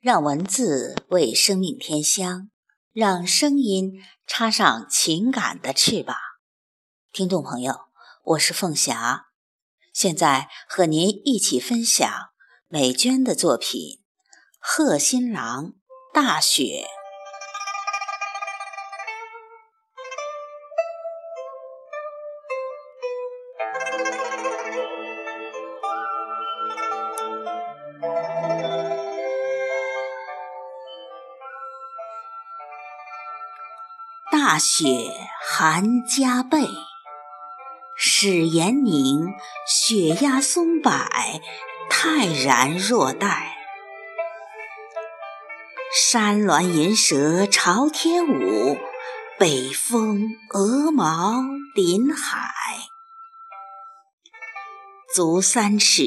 让文字为生命添香，让声音插上情感的翅膀。听众朋友，我是凤霞，现在和您一起分享美娟的作品《贺新郎·大雪》。大雪寒加倍，始炎凝，雪压松柏，泰然若待。山峦银蛇朝天舞，北风鹅毛临海。足三尺，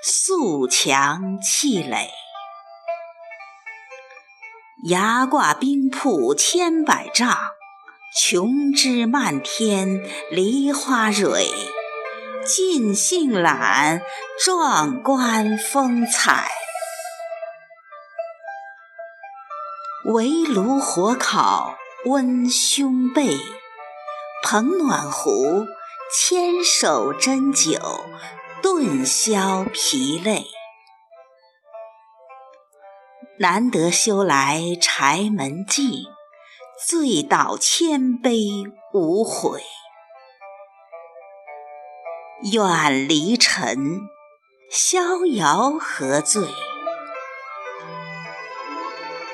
素墙砌垒，崖挂冰瀑千百丈。琼枝漫天梨花蕊，尽兴览壮观风采。围炉火烤温胸背，捧暖壶牵手斟酒顿消疲累。难得修来柴门静。醉倒千杯无悔，远离尘，逍遥何罪？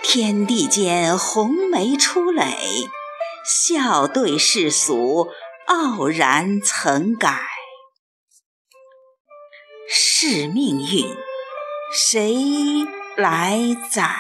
天地间红梅出垒，笑对世俗傲然曾改。是命运，谁来载？